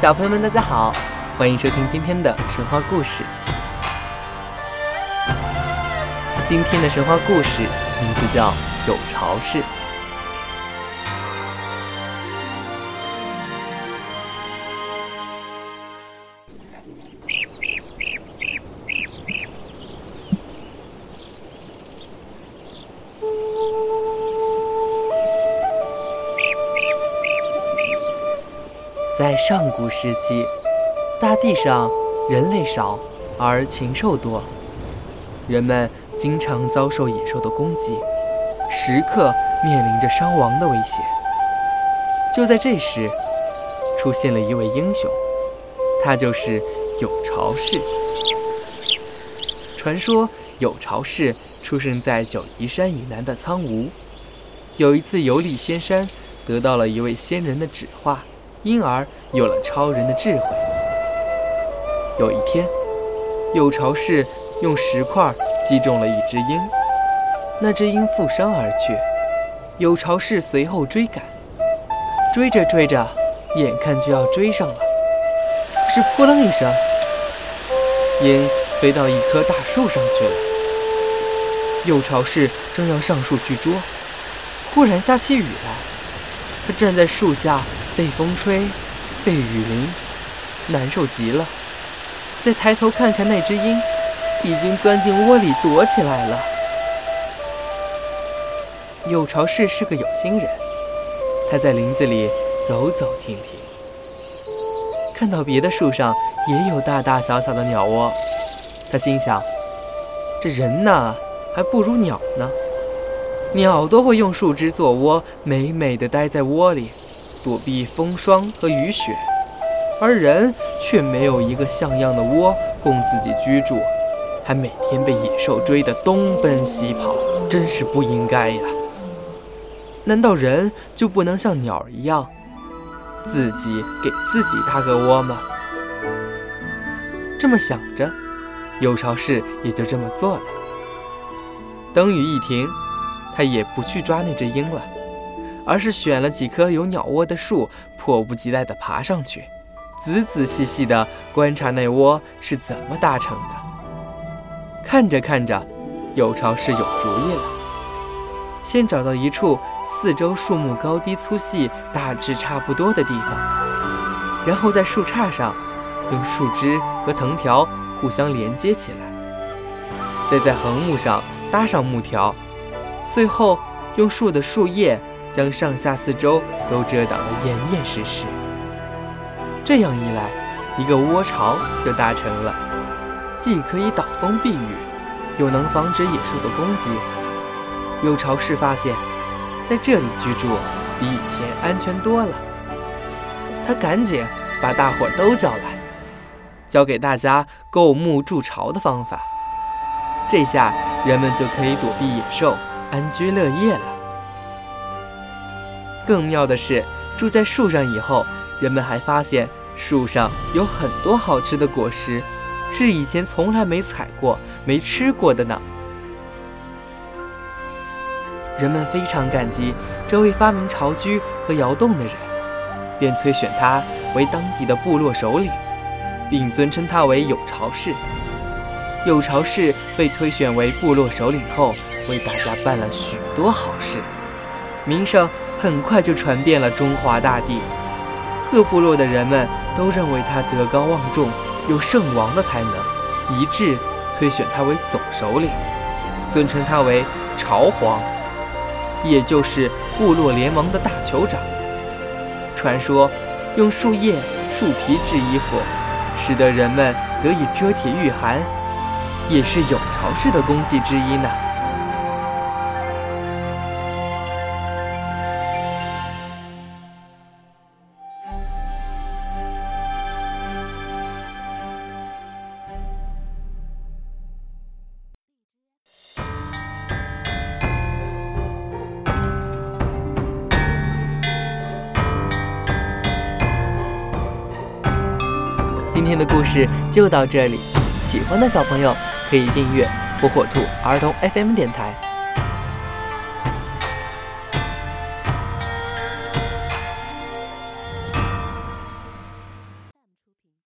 小朋友们，大家好，欢迎收听今天的神话故事。今天的神话故事名字叫《有巢氏》。在上古时期，大地上人类少而禽兽多，人们经常遭受野兽的攻击，时刻面临着伤亡的危险。就在这时，出现了一位英雄，他就是有巢氏。传说有巢氏出生在九嶷山以南的苍梧，有一次游历仙山，得到了一位仙人的指化。因而有了超人的智慧。有一天，有巢氏用石块击中了一只鹰，那只鹰负伤而去。有巢氏随后追赶，追着追着，眼看就要追上了，是扑棱一声，鹰飞到一棵大树上去了。有巢氏正要上树去捉，忽然下起雨来，他站在树下。被风吹，被雨淋，难受极了。再抬头看看那只鹰，已经钻进窝里躲起来了。有巢氏是个有心人，他在林子里走走停停，看到别的树上也有大大小小的鸟窝，他心想：这人呐，还不如鸟呢。鸟都会用树枝做窝，美美的待在窝里。躲避风霜和雨雪，而人却没有一个像样的窝供自己居住，还每天被野兽追得东奔西跑，真是不应该呀！难道人就不能像鸟一样，自己给自己搭个窝吗？这么想着，有巢氏也就这么做了。等雨一停，他也不去抓那只鹰了。而是选了几棵有鸟窝的树，迫不及待地爬上去，仔仔细细地观察那窝是怎么搭成的。看着看着，有巢氏有主意了。先找到一处四周树木高低粗细大致差不多的地方，然后在树杈上用树枝和藤条互相连接起来，再在横木上搭上木条，最后用树的树叶。将上下四周都遮挡得严严实实。这样一来，一个窝巢就搭成了，既可以挡风避雨，又能防止野兽的攻击。有巢氏发现，在这里居住比以前安全多了。他赶紧把大伙都叫来，教给大家构木筑巢的方法。这下人们就可以躲避野兽，安居乐业了。更妙的是，住在树上以后，人们还发现树上有很多好吃的果实，是以前从来没采过、没吃过的呢。人们非常感激这位发明巢居和窑洞的人，便推选他为当地的部落首领，并尊称他为有巢氏。有巢氏被推选为部落首领后，为大家办了许多好事，名声。很快就传遍了中华大地，各部落的人们都认为他德高望重，有圣王的才能，一致推选他为总首领，尊称他为朝皇，也就是部落联盟的大酋长。传说用树叶、树皮制衣服，使得人们得以遮体御寒，也是有巢氏的功绩之一呢。今天的故事就到这里，喜欢的小朋友可以订阅火火兔儿童 FM 电台。